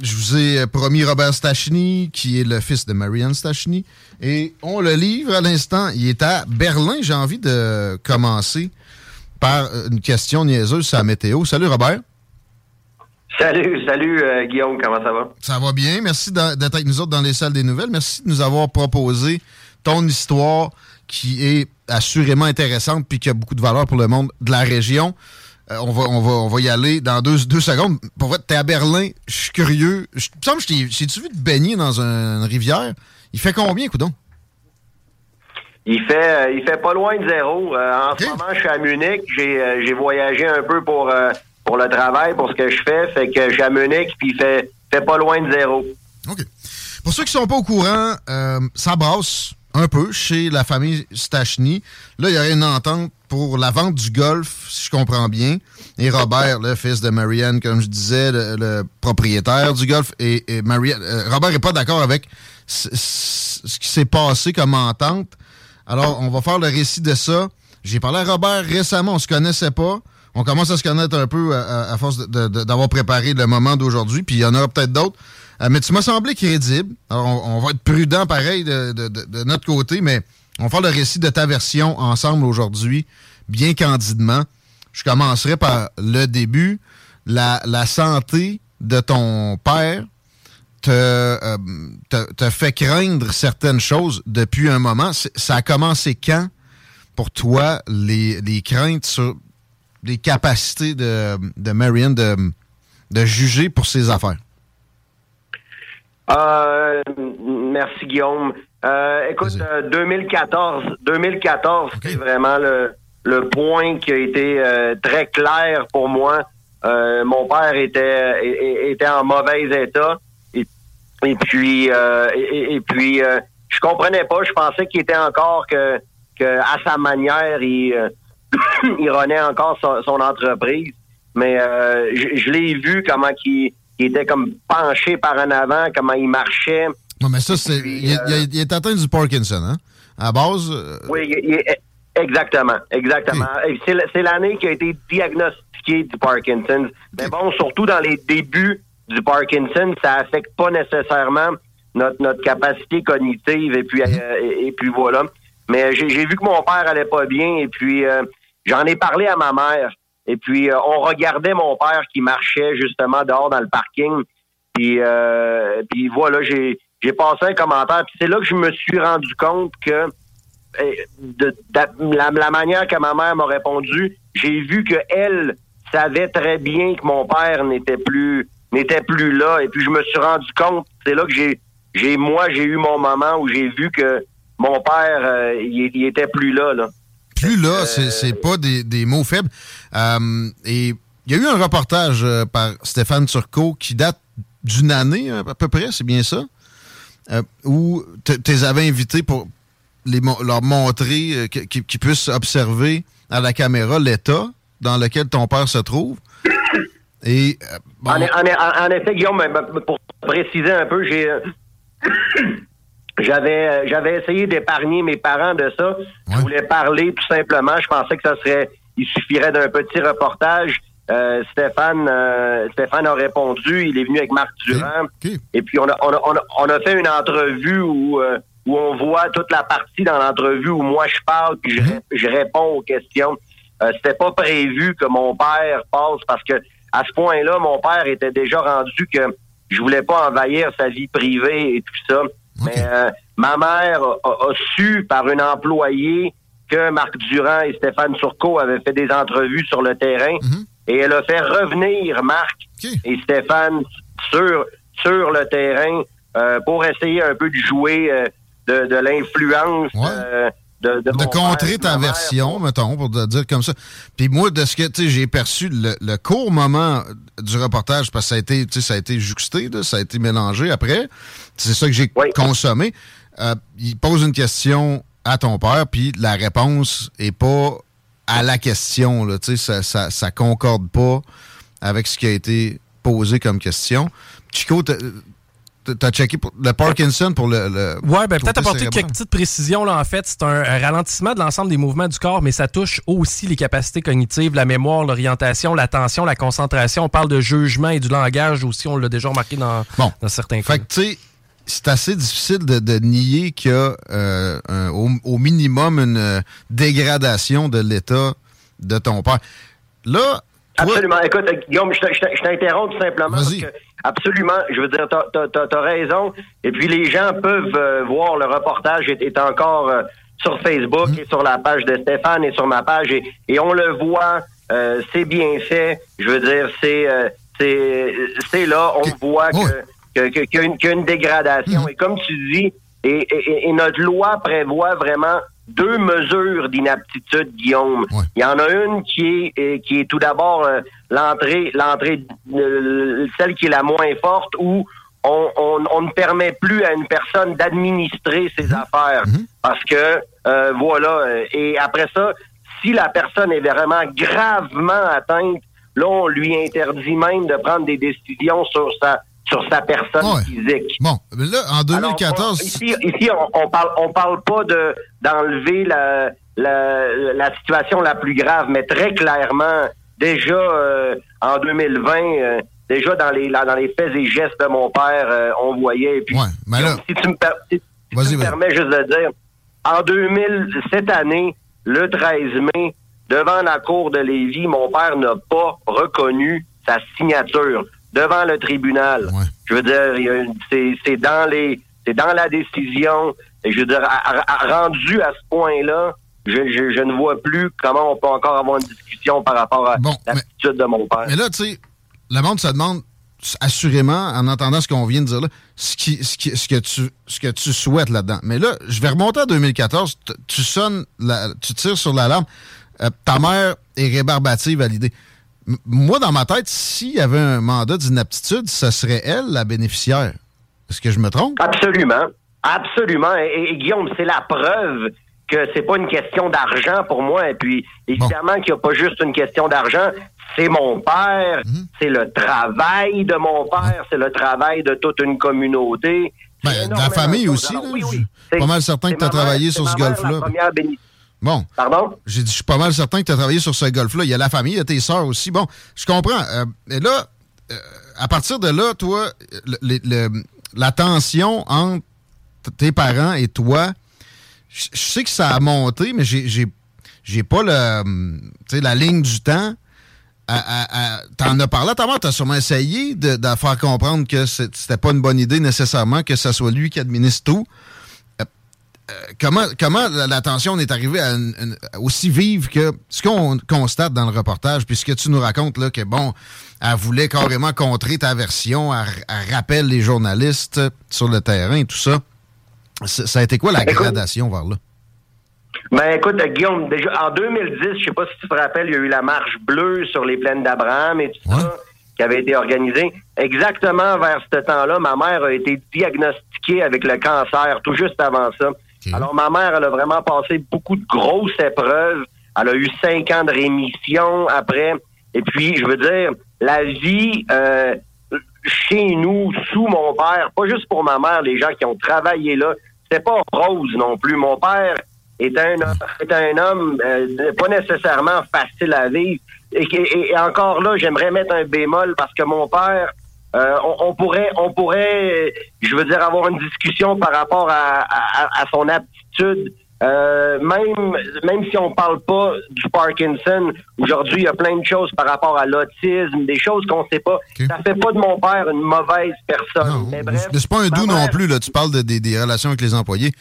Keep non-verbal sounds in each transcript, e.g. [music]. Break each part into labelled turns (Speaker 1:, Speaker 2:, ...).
Speaker 1: Je vous ai promis Robert Stachny, qui est le fils de Marianne Stachny. Et on le livre à l'instant. Il est à Berlin. J'ai envie de commencer par une question niaiseuse sur la météo. Salut Robert.
Speaker 2: Salut, salut euh, Guillaume, comment ça va?
Speaker 1: Ça va bien. Merci d'être avec nous autres dans les salles des nouvelles. Merci de nous avoir proposé ton histoire qui est assurément intéressante puis qui a beaucoup de valeur pour le monde de la région. Euh, on, va, on, va, on va y aller dans deux, deux secondes. Pour vrai, t'es à Berlin, je suis curieux. Je, me semble que j'ai-tu vu te baigner dans un- une rivière? Il fait combien, coudon?
Speaker 2: Il fait, euh, il fait pas loin de zéro. Euh, en ce moment, je suis à Munich. J'ai, voyagé un peu pour, pour le travail, pour ce que je fais. Fait que je suis à Munich, puis il fait, fait pas loin de zéro.
Speaker 1: Pour ceux qui sont pas au courant, ça brasse un peu chez la famille Stachny. Là, il y aurait une entente pour la vente du golf, si je comprends bien. Et Robert, le fils de Marianne, comme je disais, le, propriétaire du golf, et, Marianne, euh, Robert est pas d'accord avec ce, qui s'est passé comme entente. Alors, on va faire le récit de ça. J'ai parlé à Robert récemment, on se connaissait pas. On commence à se connaître un peu à, force d'avoir préparé le moment d'aujourd'hui, puis il y en aura peut-être d'autres. Euh, mais tu m'as semblé crédible. Alors, on, va être prudent pareil de, notre côté, mais on va faire le récit de ta version ensemble aujourd'hui, bien candidement. Je commencerai par le début. La, santé de ton père te, euh, te, fait craindre certaines choses depuis un moment. Ça a commencé quand, pour toi, les, craintes sur les capacités de, de Marianne de juger pour ses affaires?
Speaker 2: Euh, merci Guillaume. Euh, écoute, euh, 2014, 2014, c'est vraiment le, le point qui a été euh, très clair pour moi. Euh, mon père était était en mauvais état et, et puis euh, et, et puis euh, je comprenais pas. Je pensais qu'il était encore que, que à sa manière il [coughs] il renait encore son, son entreprise. Mais euh, je, je l'ai vu comment qu'il il était comme penché par en avant, comment il marchait.
Speaker 1: Non, mais ça, c'est. Il, est- il est- atteint du Parkinson, hein? À la base. euh,
Speaker 2: Oui, il- il- exactement, exactement. C'est l'année qui a été diagnostiquée du Parkinson. Mais bon, surtout dans les débuts du Parkinson, ça affecte pas nécessairement notre, notre capacité cognitive et puis euh, et, et puis voilà. Mais j'ai vu que mon père allait pas bien et puis euh, j'en ai parlé à ma mère. Et puis euh, on regardait mon père qui marchait justement dehors dans le parking. Puis, euh, puis voilà, j'ai j'ai passé un commentaire. Puis c'est là que je me suis rendu compte que eh, de, de- la, la manière que ma mère m'a répondu, j'ai vu que elle savait très bien que mon père n'était plus n'était plus là. Et puis je me suis rendu compte, c'est là que j'ai j'ai moi j'ai eu mon moment où j'ai vu que mon père euh, il, il était plus là là.
Speaker 1: Plus là, c'est c'est pas des, des mots faibles. Euh, et il y a eu un reportage euh, par Stéphane Turcot qui date d'une année euh, à peu près, c'est bien ça, euh, où tu les avais invités pour les, leur montrer, euh, qu'ils puissent observer à la caméra l'état dans lequel ton père se trouve. Et euh, bon,
Speaker 2: En, en- effet, Guillaume, ben, ben, pour préciser un peu, j'ai euh, j'avais euh, j'avais essayé d'épargner mes parents de ça. Je voulais parler tout simplement. Je pensais que ça serait il suffirait d'un petit reportage. Euh, Stéphane euh, Stéphane a répondu. Il est venu avec Marc Durand. Et puis on a, on, a, on, a, on a fait une entrevue où euh, où on voit toute la partie dans l'entrevue où moi je parle puis je, ré- je réponds aux questions. Euh, C'était pas prévu que mon père passe parce que à ce point-là, mon père était déjà rendu que je voulais pas envahir sa vie privée et tout ça. Mais euh, ma mère a, su par une employée que Marc Durand et Stéphane Turcot avaient fait des entrevues sur le terrain mhm. et elle a fait revenir Marc et Stéphane sur sur le terrain euh, pour essayer un peu de jouer euh, de, de l'influence
Speaker 1: de, contrer ta version, mettons, pour dire comme ça. Puis moi, de ce que j'ai perçu le, court moment du reportage, parce que ça a été, ça a été juxté, ça a été mélangé après. C'est ça que j'ai consommé. Euh, il pose une question à ton père, puis la réponse est pas à la question. Là, ça, ça, ça concorde pas avec ce qui a été posé comme question. Chico, T'as checké pour le Parkinson pour le. le
Speaker 3: ouais, ben peut-être apporter quelques petites précisions. Là, en fait, c'est un, ralentissement de l'ensemble des mouvements du corps, mais ça touche aussi les capacités cognitives, la mémoire, l'orientation, l'attention, la concentration. On parle de jugement et du langage aussi, on l'a déjà remarqué dans, dans certains cas.
Speaker 1: Fait que, tu sais, c'est assez difficile de, nier qu'il y a euh, au, minimum une euh, dégradation de l'état de ton père. Là.
Speaker 2: Absolument. Écoute, Guillaume, je t'interromps tout simplement. Parce que Absolument. Je veux dire, tu as, raison. Et puis, les gens peuvent euh, voir le reportage est, est encore euh, sur Facebook mhm. et sur la page de Stéphane et sur ma page. Et, et on le voit, euh, c'est bien fait. Je veux dire, c'est c'est là, on voit que qu'il y, a une dégradation. Mhm. Et comme tu dis, et, et, notre loi prévoit vraiment deux mesures d'inaptitude, Guillaume. Il y en a une qui est qui est tout d'abord euh, l'entrée l'entrée euh, celle qui est la moins forte où on, on, ne permet plus à une personne d'administrer ses mhm. affaires mhm. parce que euh, voilà et après ça si la personne est vraiment gravement atteinte là on lui interdit même de prendre des décisions sur sa sur sa personne physique.
Speaker 1: Bon, là, en 2014...
Speaker 2: ici, ici on, on, parle on parle pas de d'enlever la, la, la, situation la plus grave, mais très clairement, déjà euh, en 2020, euh, déjà dans les dans les faits et gestes de mon père, euh, on voyait. puis,
Speaker 1: mais là,
Speaker 2: si tu me, si, me permets juste de dire, en 2000, cette année, le 13 mai, devant la cour de Lévis, mon père n'a pas reconnu sa signature devant le tribunal. Je veux dire, c'est dans les c'est dans la décision. Et je veux dire, rendu à ce point-là, je, je, ne vois plus comment on peut encore avoir une discussion par rapport à l'attitude de mon père.
Speaker 1: Mais là, tu sais, le monde se demande assurément, en entendant ce qu'on vient de dire là, ce, qui, ce, qui, ce, que, tu, ce que tu souhaites là-dedans. Mais là, je vais remonter à 2014. Tu sonnes, la, tu tires sur l'alarme. Euh, ta mère est rébarbative à l'idée moi, dans ma tête, s'il y avait un mandat d'inaptitude, ce serait elle la bénéficiaire. Est-ce que je me trompe?
Speaker 2: Absolument. Absolument. Et, Guillaume, c'est la preuve que c'est pas une question d'argent pour moi. Et puis, évidemment qu'il n'y a pas juste une question d'argent. C'est mon père, mhm. c'est le travail de mon père, c'est le travail de toute une communauté.
Speaker 1: Ben, de la famille aussi. Là. Oui, Pas mal certain que tu as travaillé sur ce golf-là. Bon.
Speaker 2: Pardon?
Speaker 1: J'ai dit, je suis pas mal certain que tu as travaillé sur ce golf-là. Il y a la famille, il y a tes sœurs aussi. Bon, je comprends. Euh, et là, euh, à partir de là, toi, la tension entre tes parents et toi, je sais que ça a monté, mais j'ai pas le, la ligne du temps. T'en as parlé à ta mère, t'as sûrement essayé de, de, faire comprendre que c'était pas une bonne idée nécessairement que ce soit lui qui administre tout. Euh, comment, comment la tension est arrivée à aussi vive que ce qu'on constate dans le reportage, puisque tu nous racontes là, que, bon, elle voulait carrément contrer ta version, elle, rappelle les journalistes sur le terrain et tout ça. Ça a été quoi la gradation vers là?
Speaker 2: Ben écoute, Guillaume, déjà en 2010, je sais pas si tu te rappelles, il y a eu la marche bleue sur les plaines d'Abraham et tout ça qui avait été organisée. Exactement vers ce temps-là, ma mère a été diagnostiquée avec le cancer tout juste avant ça. Alors, ma mère, elle a vraiment passé beaucoup de grosses épreuves. Elle a eu cinq ans de rémission après. Et puis, je veux dire, la vie euh, chez nous, sous mon père, pas juste pour ma mère, les gens qui ont travaillé là, c'était pas rose non plus. Mon père était un, était un homme euh, pas nécessairement facile à vivre. et encore là, j'aimerais mettre un bémol parce que mon père, euh, on, pourrait, on pourrait, je veux dire, avoir une discussion par rapport à, son aptitude Euh, même même si on parle pas du Parkinson, aujourd'hui il y a plein de choses par rapport à l'autisme, des choses qu'on sait pas. Ça fait pas de mon père une mauvaise personne.
Speaker 1: mais bref, c'est pas un doux non plus. Là, tu parles de, des relations avec les employés.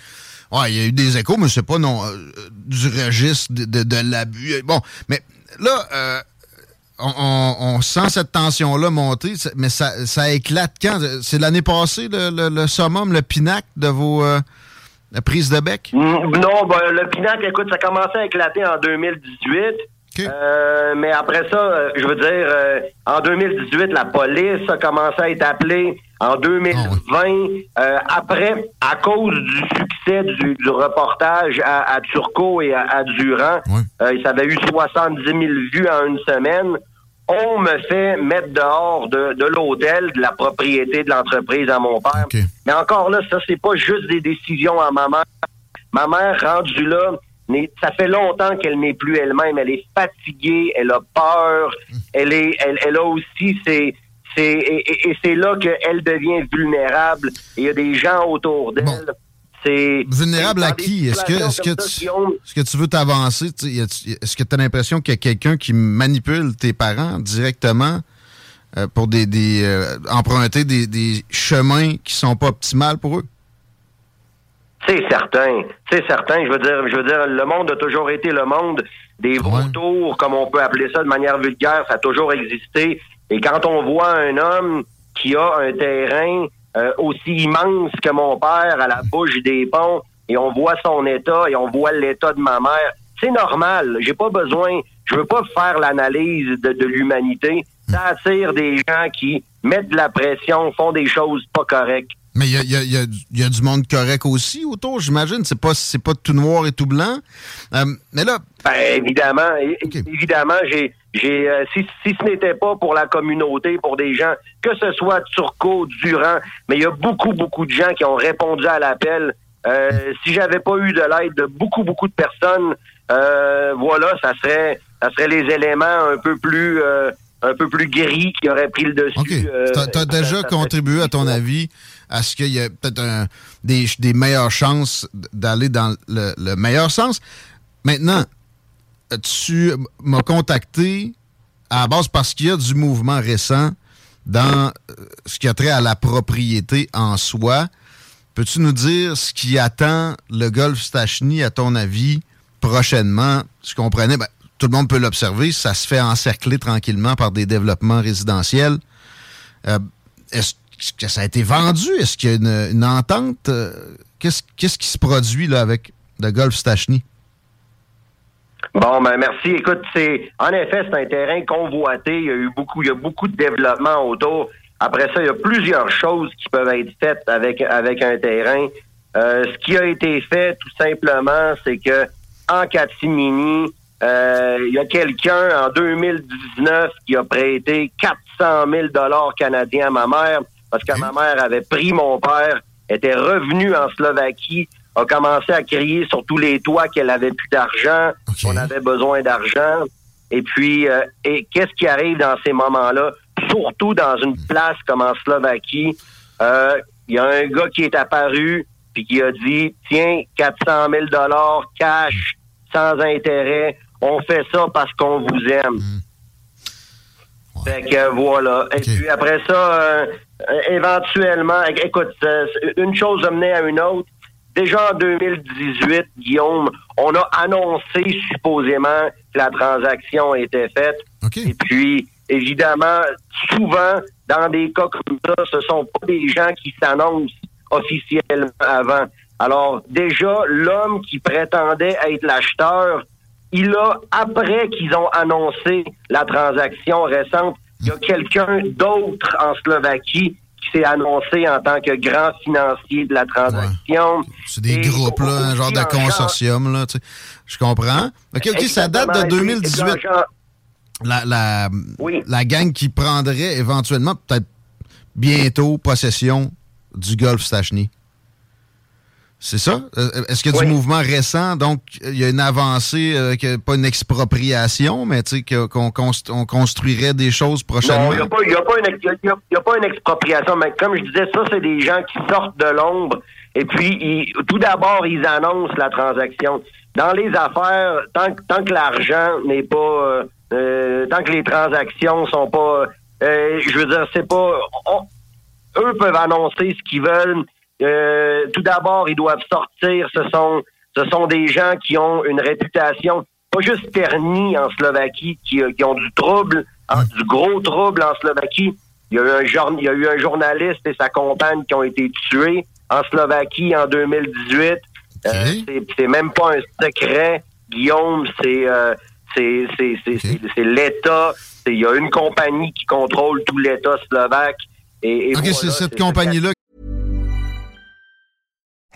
Speaker 1: Ouais, il y a eu des échos, mais c'est pas non euh, du registre de, de, de l'abus. Bon, mais là, euh, on, sent cette tension-là monter, mais ça, ça éclate quand? C'est l'année passée, le, le, summum, le pinacle de vos euh, prises de bec?
Speaker 2: Mm, non, ben, le pinacle, écoute, ça a commencé à éclater en 2018. Euh, mais après ça, euh, je veux dire, en 2018, la police a commencé à être appelée. En 2020, ah après, à cause du succès du, reportage à, Turcot et à, Durand, ça avait eu 70 000 vues en une semaine on me fait mettre dehors de, de l'hôtel, de la propriété de l'entreprise à mon père. Mais encore là, ça, c'est pas juste des décisions à ma mère. Ma mère, rendue là, ça fait longtemps qu'elle n'est plus elle-même. Elle est fatiguée, elle a peur, elle est, elle, elle a aussi ses, et, et, c'est là qu'elle devient vulnérable. il y a des gens autour d'elle c'est
Speaker 1: vulnérable à qui? Est-ce que tu, est-ce que tu veux t'avancer? Est-ce que tu as l'impression qu'il y a quelqu'un qui manipule tes parents directement euh, pour des, des euh, emprunter des, des, chemins qui sont pas optimales pour eux?
Speaker 2: C'est certain, c'est certain. Je veux dire, je veux dire, le monde a toujours été le monde des vautours, comme on peut appeler ça de manière vulgaire. Ça a toujours existé. Et quand on voit un homme qui a un terrain euh, aussi immense que mon père à la bouche des ponts et on voit son état et on voit l'état de ma mère. C'est normal. J'ai pas besoin. Je veux pas faire l'analyse de, l'humanité. Ça des gens qui mettent de la pression, font des choses pas correctes.
Speaker 1: Mais il y a, du monde correct aussi autour, j'imagine. C'est pas c'est pas tout noir et tout blanc. Euh, mais là.
Speaker 2: Ben, évidemment, évidemment, j'ai j'ai euh, si, si ce n'était pas pour la communauté, pour des gens, que ce soit Turcot, Durand, mais il y a beaucoup, beaucoup de gens qui ont répondu à l'appel. Euh, si j'avais pas eu de l'aide de beaucoup, beaucoup de personnes, euh, voilà, ça serait ça serait les éléments un peu plus un peu plus gris qui auraient pris le dessus. OK.
Speaker 1: tu as, déjà contribué, à ton avis, à ce qu'il y ait peut-être des, meilleures chances d'aller dans le, le meilleur sens. Maintenant, tu m'as contacté à la base parce qu'il y a du mouvement récent dans euh, ce qui a trait à la propriété en soi. Peux-tu nous dire ce qui attend le golf Stachny, à ton avis, prochainement? Je comprenais, ben, tout le monde peut l'observer, ça se fait encercler tranquillement par des développements résidentiels. Euh, est-ce que ça a été vendu? Est-ce qu'il y a une, entente? Euh, qu'est-ce, qu'est-ce qui se produit là, avec le golf Stachny?
Speaker 2: Bon, ben merci. Écoute, c'est en effet, c'est un terrain convoité. Il y a eu beaucoup, il y a beaucoup de développement autour. Après ça, il y a plusieurs choses qui peuvent être faites avec avec un terrain. Euh, ce qui a été fait, tout simplement, c'est que en catimini, euh, il y a quelqu'un en 2019 qui a prêté 400 000 dollars canadiens à ma mère parce que ma mère avait pris mon père, était revenu en Slovaquie a commencé à crier sur tous les toits qu'elle avait plus d'argent, qu'on avait besoin d'argent. Et puis, euh, et qu'est-ce qui arrive dans ces moments-là, surtout dans une place comme en Slovaquie? Euh, il y a un gars qui est apparu puis qui a dit, tiens, 400 000 dollars cash, sans intérêt, on fait ça parce qu'on vous aime. Hmm. Fait que voilà. Et puis après ça, euh, éventuellement, écoute, une chose a mené à une autre. Déjà en 2018, Guillaume, on a annoncé supposément que la transaction était faite. Et puis, évidemment, souvent, dans des cas comme ça, ce sont pas des gens qui s'annoncent officiellement avant. Alors, déjà, l'homme qui prétendait être l'acheteur, il a, après qu'ils ont annoncé la transaction récente, il y a quelqu'un d'autre en Slovaquie s'est annoncé en tant que grand financier de la transaction.
Speaker 1: C'est des groupes, là, un genre de consortium, là, tu sais. Je comprends. OK, OK, ça date de 2018. La, la, la gang qui prendrait éventuellement, peut-être bientôt, possession du Golf Stachny. C'est ça? Euh, est-ce qu'il y a du mouvement récent? Donc, il y a une avancée, euh, pas une expropriation, mais qu'on construirait des choses prochainement? Non,
Speaker 2: il n'y a, pas une expropriation, mais comme je disais, ça, c'est des gens qui sortent de l'ombre, Et puis, tout d'abord, ils annoncent la transaction. Dans les affaires, tant, tant que l'argent n'est pas, euh, euh, tant que les transactions sont pas, euh, je veux dire, c'est pas, eux peuvent annoncer ce qu'ils veulent. Tout d'abord, ils doivent sortir. Ce sont, ce sont des gens qui ont une réputation pas juste ternie en Slovaquie, qui, qui ont du trouble, hein, du gros trouble en Slovaquie. Il y, a eu un, il y a eu un journaliste et sa compagne qui ont été tués en Slovaquie en 2018. Euh, c'est même pas un secret, Guillaume, c'est euh, c'est l'État. Il y a une compagnie qui contrôle tout l'État slovaque. Et,
Speaker 1: et OK, c'est cette compagnie-là.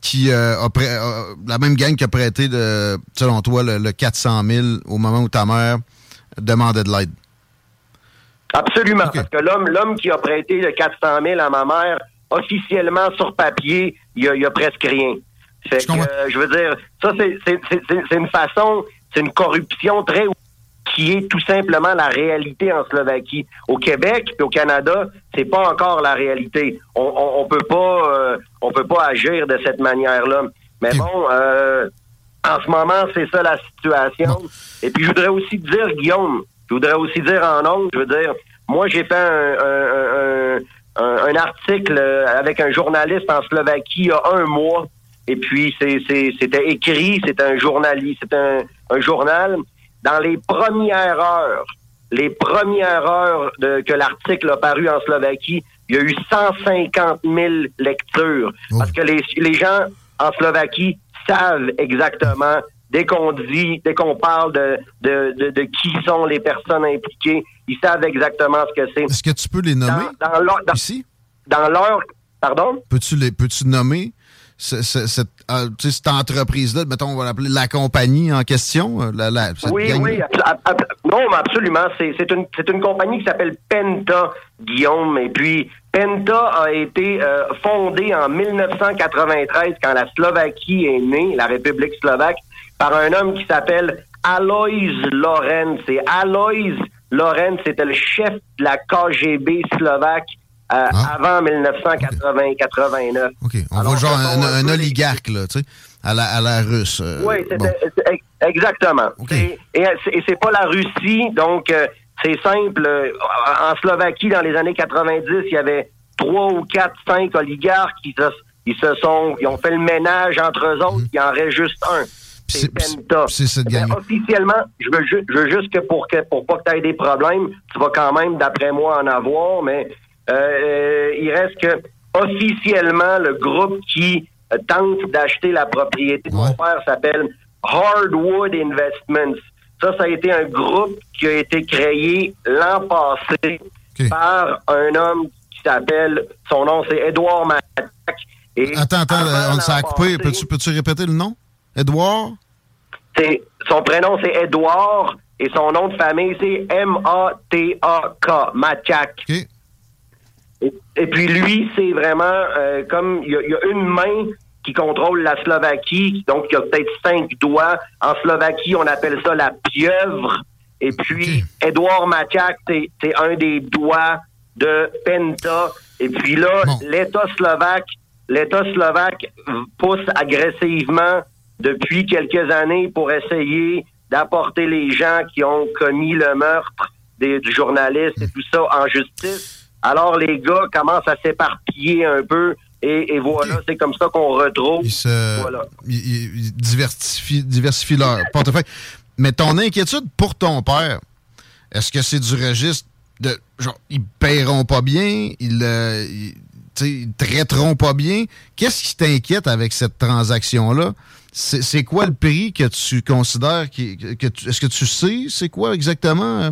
Speaker 1: qui euh, a prêt, euh, la même gang qui a prêté, de, selon toi, le, le 400 000 au moment où ta mère demandait de l'aide.
Speaker 2: Absolument, parce que l'homme, l'homme qui a prêté le 400 000 à ma mère, officiellement sur papier, il y a, il y a presque rien. Fait je, que, euh, je veux dire, ça c'est une façon, c'est une corruption très qui est tout simplement la réalité en Slovaquie. Au Québec et au Canada, c'est pas encore la réalité. On, on, peut pas, euh, on peut pas agir de cette manière-là. Mais bon, euh, en ce moment, c'est ça la situation. Et puis, je voudrais aussi dire, Guillaume, je voudrais aussi dire en ondes, je veux dire, moi, j'ai fait un, un, article avec un journaliste en Slovaquie il y a un mois. Et puis, c'était écrit, c'est un journaliste, c'est un, un journal dans les premières heures, les premières heures de, que l'article a paru en Slovaquie, il y a eu 150 000 lectures. Oh. Parce que les, les gens en Slovaquie savent exactement, dès qu'on dit, dès qu'on parle de, de, de, qui sont les personnes impliquées, ils savent exactement ce que c'est.
Speaker 1: Est-ce que tu peux les nommer
Speaker 2: dans, dans ici? Dans leur... Pardon?
Speaker 1: Peux-tu les peux-tu nommer cette, euh, cette entreprise-là, mettons, on va l'appeler la compagnie en question? Euh, la,
Speaker 2: oui, oui, non, absolument. C'est une, une compagnie qui s'appelle Penta, Guillaume. Et puis, Penta a été euh, fondée en 1993 quand la Slovaquie est née, la République slovaque, par un homme qui s'appelle Alois Lorenz. Et Alois Lorenz c'était le chef de la KGB slovaque euh, ah. avant 1980-89.
Speaker 1: OK. On voit genre un, oligarque, là, tu sais, à la, à la russe. Euh,
Speaker 2: oui, exactement. Et, et, c'est pas la Russie, donc euh, c'est simple. En Slovaquie, dans les années 90, il y avait trois ou quatre, cinq oligarques qui se, ils se sont, ils ont fait le ménage entre eux autres, mhm. il en reste juste un. C'est Penta.
Speaker 1: C'est cette gang.
Speaker 2: Officiellement, je veux, je veux juste que pour, que pour pas que tu aies des problèmes, tu vas quand même, d'après moi, en avoir, mais euh, il reste que officiellement, le groupe qui euh, tente d'acheter la propriété de mon père s'appelle Hardwood Investments. Ça, ça a été un groupe qui a été créé l'an passé par un homme qui s'appelle, son nom c'est Edouard Matak.
Speaker 1: attends, attends, on s'est coupé. Peux-tu, peux-tu répéter le nom? Edouard?
Speaker 2: son prénom c'est Edouard et son nom de famille c'est M-A-T-A-K, Matak. Et, puis lui, c'est vraiment euh, comme il y, a une main qui contrôle la Slovaquie, donc il y a peut-être cinq doigts. En Slovaquie, on appelle ça la pieuvre. Et puis, Edouard Maciak, c'est un des doigts de Penta. Et puis là, l'État slovaque, l'État slovaque pousse agressivement depuis quelques années pour essayer d'apporter les gens qui ont commis le meurtre des, du journaliste et tout ça en justice. Alors les gars commencent à s'éparpiller un peu et, et voilà, c'est comme ça qu'on retrouve.
Speaker 1: Ils, se,
Speaker 2: Voilà.
Speaker 1: ils- ils diversifient, diversifient leur portefeuille. Mais ton inquiétude pour ton père, est-ce que c'est du registre de genre ils paieront pas bien, ils, euh, ils, ils traiteront pas bien? Qu'est-ce qui t'inquiète avec cette transaction-là? C'est c'est quoi le prix que tu considères qui, que tu- est-ce que tu sais c'est quoi exactement euh,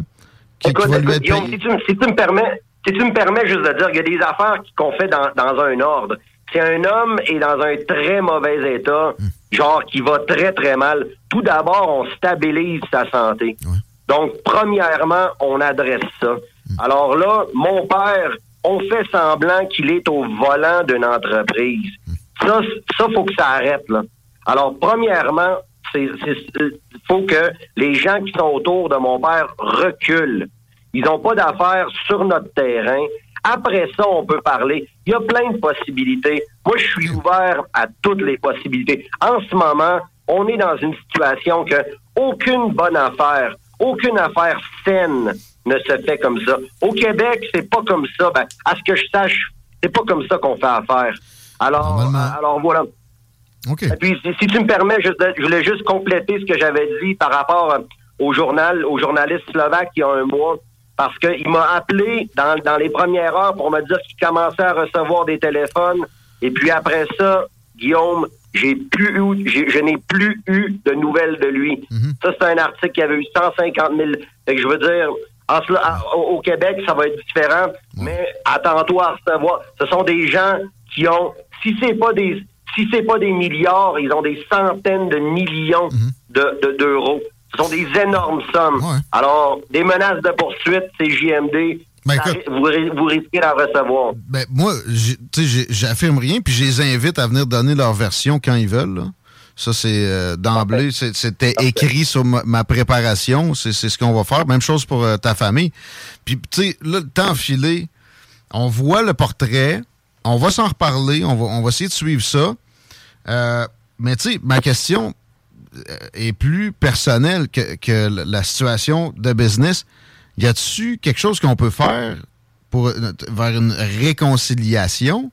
Speaker 1: qui, qui
Speaker 2: Écoute,
Speaker 1: va lui
Speaker 2: écoute,
Speaker 1: être
Speaker 2: Guillaume,
Speaker 1: payé?
Speaker 2: si tu, me- si tu me permets, si tu me permets juste de dire qu'il y a des affaires qu'on fait dans, dans un ordre. Si un homme est dans un très mauvais état,
Speaker 1: Hmm.
Speaker 2: genre qui va très très mal, tout d'abord on stabilise sa santé. Donc premièrement, on adresse ça.
Speaker 1: Hmm.
Speaker 2: Alors là, mon père, on fait semblant qu'il est au volant d'une entreprise.
Speaker 1: Hmm.
Speaker 2: Ça, ça faut que ça arrête là. Alors premièrement, c'est c'est- faut que les gens qui sont autour de mon père reculent. Ils n'ont pas d'affaires sur notre terrain. Après ça, on peut parler. Il y a plein de possibilités. Moi, je suis ouvert à toutes les possibilités. En ce moment, on est dans une situation que aucune bonne affaire, aucune affaire saine ne se fait comme ça. Au Québec, c'est pas comme ça. Ben, à ce que je sache, c'est pas comme ça qu'on fait affaire. Alors, alors voilà.
Speaker 1: OK.
Speaker 2: Et puis, si, si tu me permets, je, je voulais juste compléter ce que j'avais dit par rapport euh, au journal, au journaliste slovaque il y a un mois, parce qu'il m'a appelé dans, dans les premières heures pour me dire qu'il commençait à recevoir des téléphones. Et puis après ça, Guillaume, j'ai plus eu, je n'ai plus eu de nouvelles de lui. Ça, c'est un article qui avait eu 150 000. Fait que je veux dire, en au, Québec, ça va être différent, mais attends-toi à recevoir. Ce sont des gens qui ont, si c'est pas des, si c'est pas des milliards, ils ont des centaines de millions de- de- d'euros. Ce sont des énormes sommes. Alors, des menaces de poursuite, c'est JMD.
Speaker 1: Ben, écoute-
Speaker 2: vous, vous risquez d'en recevoir.
Speaker 1: Ben, moi, j'affirme rien, puis je les invite à venir donner leur version quand ils veulent. là. Ça, c'est euh, d'emblée, c'était écrit sur ma, ma préparation. C'est ce qu'on va faire. Même chose pour euh, ta famille. Puis, tu sais, là, le temps filé, on voit le portrait, on va s'en reparler, on va, on va essayer de suivre ça. Euh, mais, tu sais, ma question est plus personnelle que, que la- situation de business. Y a-tu quelque chose qu'on peut faire pour, euh, vers une réconciliation?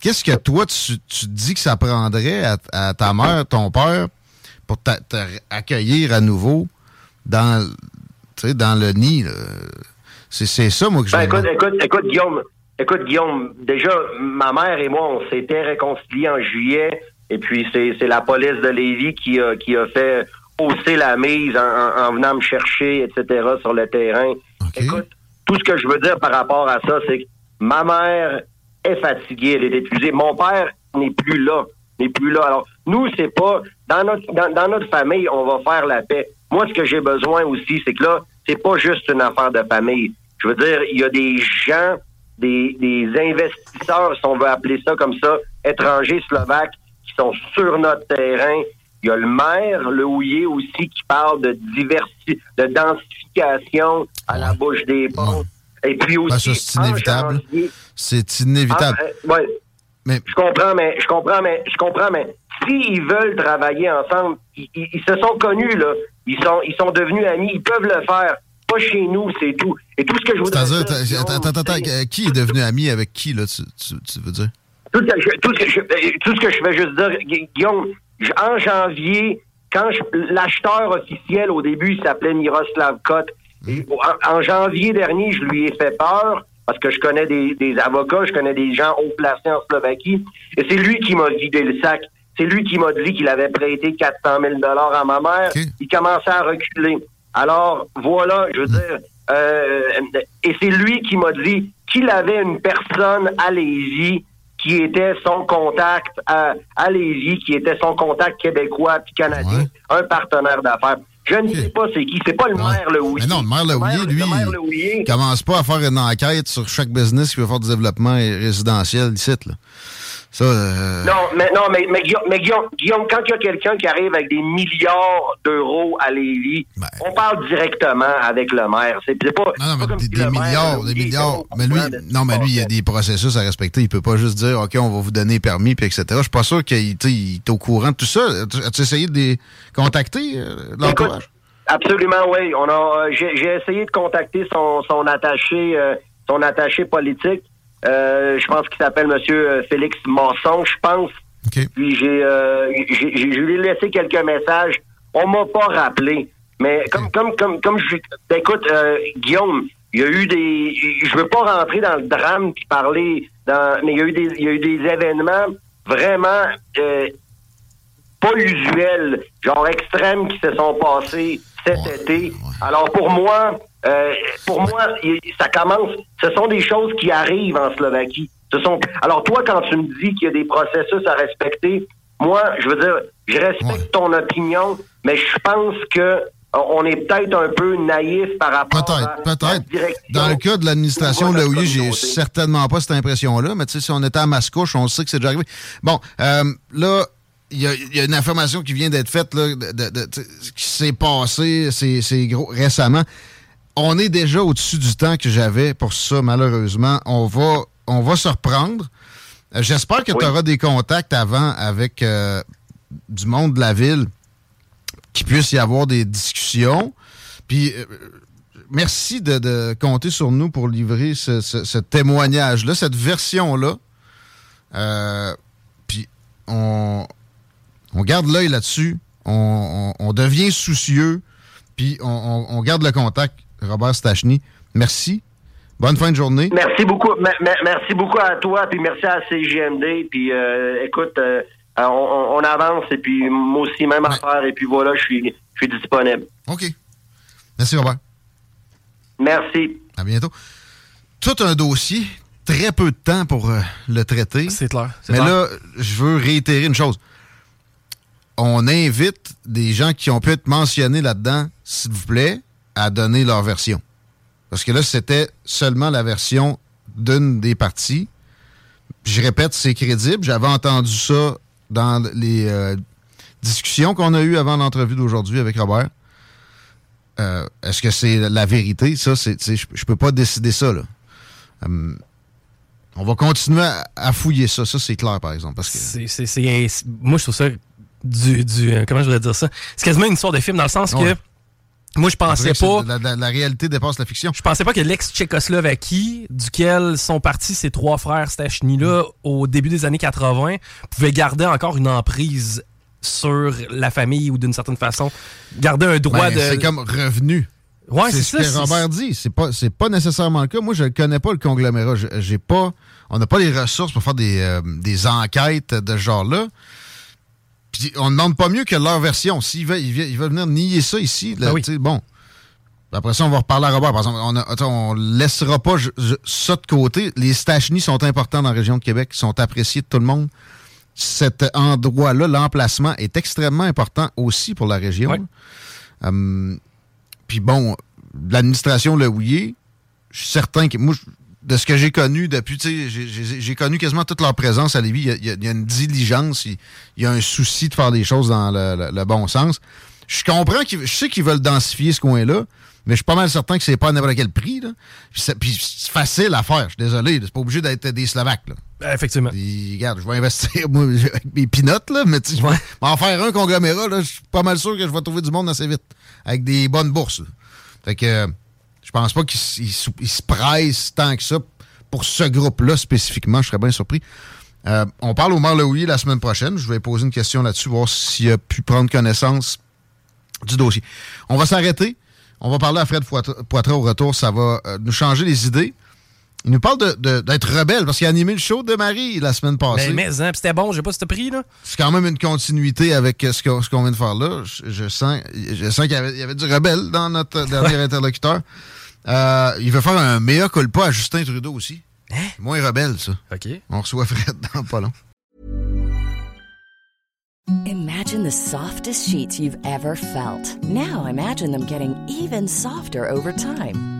Speaker 1: Qu'est-ce que toi, tu, tu dis que ça prendrait à, à ta mère, ton père, pour t'a- te accueillir à nouveau dans, dans le nid? C'est ça, moi, que je
Speaker 2: Ben,
Speaker 1: veux
Speaker 2: écoute, écoute, écoute, Guillaume, écoute, Guillaume, déjà, ma mère et moi, on s'était réconciliés en juillet, et puis c'est la police de Lévis qui a, qui a fait hausser la mise en, en- en venant me chercher, etc., sur le terrain. Écoute, tout ce que je veux dire par rapport à ça, c'est que ma mère est fatiguée, elle est épuisée. Mon père n'est plus là, n'est plus là. Alors, nous, c'est pas, dans notre, dans, dans notre famille, on va faire la paix. Moi, ce que j'ai besoin aussi, c'est que là, c'est pas juste une affaire de famille. Je veux dire, il y a des gens, des, des investisseurs, si on veut appeler ça comme ça, étrangers slovaques, qui sont sur notre terrain. Il y a le maire, le Houillet aussi, qui parle de diversi de densification à la bouche des ponts. Et puis aussi,
Speaker 1: Ben, ça, c'est inévitable. C'est inévitable.
Speaker 2: ah, ouais.
Speaker 1: Mais-
Speaker 2: Je comprends, mais je comprends, mais je comprends, mais s'ils veulent travailler ensemble, ils, ils- ils se sont connus là, ils sont ils sont devenus amis, ils peuvent le faire. Pas chez nous, c'est tout. Et tout ce que je voudrais dire,
Speaker 1: t'as- attends, attends, attends, euh, qui est devenu ami avec qui, là, tu, tu- tu veux dire?
Speaker 2: Tout, ce que je, tout, ce que je, euh, tout ce que je vais juste dire, Gu- Guillaume, en janvier, quand je- l'acheteur officiel au début, il s'appelait Miroslav Kot. En, en janvier dernier, je lui ai fait peur parce que je connais des, des avocats, je connais des gens haut placés en Slovaquie. Et c'est lui qui m'a vidé le sac. C'est lui qui m'a dit qu'il avait prêté 400 000 à ma mère. Il commençait à reculer. Alors, voilà, je veux dire, euh, et c'est lui qui m'a dit qu'il avait une personne à Lévis qui était son contact à, à Lévis, qui était son contact québécois puis canadien, un partenaire d'affaires. Je ne sais pas c'est qui. C'est pas le maire, le.
Speaker 1: Mais non, le maire Lehouillier, lui,
Speaker 2: le
Speaker 1: il commence pas à faire une enquête sur chaque business qui veut faire du développement résidentiel ici, là. Ça, euh,
Speaker 2: Non, mais non, mais, mais, Guillaume, mais Guillaume, Guillaume, quand il y a quelqu'un qui arrive avec des milliards d'euros à Lévis,
Speaker 1: Ben.
Speaker 2: on parle directement avec le maire. C'est pas, pas comme si
Speaker 1: des milliards, des milliards. Mais lui, non, mais lui, il y a des processus à respecter. Il peut pas juste dire, OK, on va vous donner permis, puis etc. Je suis pas sûr qu'il est au courant de tout ça. As-tu essayé de les contacter, euh, l'entourage?
Speaker 2: absolument, oui. On a, euh, j'ai, j'ai essayé de contacter son, son attaché, euh, son attaché politique. Euh, je pense qu'il s'appelle Monsieur euh, Félix Masson, je pense. Puis j'ai, euh, j'ai, je lui ai laissé quelques messages. On m'a pas rappelé. Mais comme, comme, comme, comme je, écoute, euh, Guillaume, il y a eu des, je veux pas rentrer dans le drame puis parler dans, mais il y a eu des, il y a eu des événements vraiment euh, pas usuels, genre extrêmes qui se sont passés cet été. Alors pour moi, euh, pour moi, ça commence. Ce sont des choses qui arrivent en Slovaquie. Ce sont. Alors toi, quand tu me dis qu'il y a des processus à respecter, moi, je veux dire, je respecte ton opinion, mais je pense que euh, on est peut-être un peu naïf par rapport à
Speaker 1: Peut-être,
Speaker 2: la
Speaker 1: peut-être.
Speaker 2: direction.
Speaker 1: Dans le cas de l'administration
Speaker 2: de
Speaker 1: Laouillet, j'ai certainement pas cette impression-là, mais tu sais, si on était à Mascouche, on sait que c'est déjà arrivé. Bon, euh, là, il y a, il y a une information qui vient d'être faite, là, de, de- de- tu sais, qui s'est passé, c'est c'est gros, récemment. On est déjà au-dessus du temps que j'avais pour ça, malheureusement. On va, on va se reprendre. Euh, J'espère que tu auras des contacts avant avec euh, du monde de la ville, qu'il puisse y avoir des discussions. Puis, euh, merci de, de compter sur nous pour livrer ce, ce- ce témoignage-là, cette version-là. Euh, puis, on, on garde l'œil là-dessus. On, on- on devient soucieux. Puis, on garde le contact. Robert Stachny, merci. Bonne fin de journée.
Speaker 2: Merci beaucoup. Me- me- merci beaucoup à toi, puis merci à CGMD. Puis euh, écoute, euh, on, avance et puis moi aussi même affaire et puis voilà, je suis je suis disponible.
Speaker 1: OK. Merci, Robert.
Speaker 2: Merci.
Speaker 1: À bientôt. Tout un dossier, très peu de temps pour euh, le traiter.
Speaker 3: C'est clair.
Speaker 1: Mais
Speaker 3: clair.
Speaker 1: là, je veux réitérer une chose. On invite des gens qui ont pu être mentionnés là-dedans, s'il vous plaît, à donner leur version. Parce que là, c'était seulement la version d'une des parties. Je répète, c'est crédible. J'avais entendu ça dans les euh, discussions qu'on a eues avant l'entrevue d'aujourd'hui avec Robert. Euh, Est-ce que c'est la vérité? Ça, je, peux pas décider ça, là. Hum, on va continuer à, à fouiller ça. Ça, c'est clair, par exemple. Parce que
Speaker 3: moi, je trouve ça du, du. euh, Comment je voudrais dire ça? C'est quasiment une histoire de film dans le sens
Speaker 1: Ouais.
Speaker 3: que. Moi, je pensais pas.
Speaker 1: La, la- la réalité dépasse la fiction.
Speaker 3: Je pensais pas que l'ex-Tchécoslovaquie, duquel sont partis ces trois frères Stachny-là au début des années 80, pouvait garder encore une emprise sur la famille ou d'une certaine façon, garder un droit
Speaker 1: Ben,
Speaker 3: de.
Speaker 1: C'est comme revenu.
Speaker 3: Ouais,
Speaker 1: c'est ce que Robert dit. C'est pas, c'est pas nécessairement le cas. Moi, je connais pas le conglomérat. J'ai pas, on n'a pas les ressources pour faire des, euh, des enquêtes de ce genre-là. Puis on ne demande pas mieux que leur version. S'ils veulent, ils veulent, ils veulent venir nier ça ici, là,
Speaker 3: Ah oui.
Speaker 1: bon. Après ça, on va reparler à Robert. Par exemple, on, a- on laissera pas je- je- ça de côté. Les Stachny sont importants dans la région de Québec, ils sont appréciés de tout le monde. Cet endroit-là, l'emplacement, est extrêmement important aussi pour la région.
Speaker 3: Ouais.
Speaker 1: Hum, puis bon, l'administration Le Houillet, je suis certain que moi, de ce que j'ai connu depuis, tu sais, j'ai- connu quasiment toute leur présence à Lévis. Il y a, il y a- une diligence, il, il y a un souci de faire des choses dans le, le- le bon sens. Je comprends, qu'ils- je sais qu'ils veulent densifier ce coin-là, mais je suis pas mal certain que c'est pas à n'importe quel prix. Là. Puis c'est puis c'est facile à faire, je suis désolé. C'est pas obligé d'être des Slovaques. Là.
Speaker 3: Euh, Effectivement.
Speaker 1: Puis, regarde, je vais investir moi, [laughs] avec mes pinottes, là, mais je vais m'en faire un conglomérat, là, je suis pas mal sûr que je vais trouver du monde assez vite, avec des bonnes bourses. là. Fait que je pense pas qu'ils se pressent tant que ça pour ce groupe-là spécifiquement, je serais bien surpris. Euh, on parle au maire Lehouillier la semaine prochaine. Je vais poser une question là-dessus, voir s'il a pu prendre connaissance du dossier. On va s'arrêter. On va parler à Fred Poitras au retour. Ça va euh, nous changer les idées. Il nous parle de- de- d'être rebelle parce qu'il a animé le show de Marie la semaine passée.
Speaker 3: Mais, mais hein, c'était bon, j'ai pas ce prix, là.
Speaker 1: C'est quand même une continuité avec euh, ce qu'on vient de faire là. Je, je sens, je sens qu'il y y avait du rebelle dans notre dernier [laughs] interlocuteur. Euh, il veut faire un meilleur culpa à Justin Trudeau aussi. Moins rebelle, ça.
Speaker 3: OK.
Speaker 1: On reçoit Fred dans pas long.
Speaker 4: Imagine the softest sheets you've ever felt. Now imagine them getting even softer over time.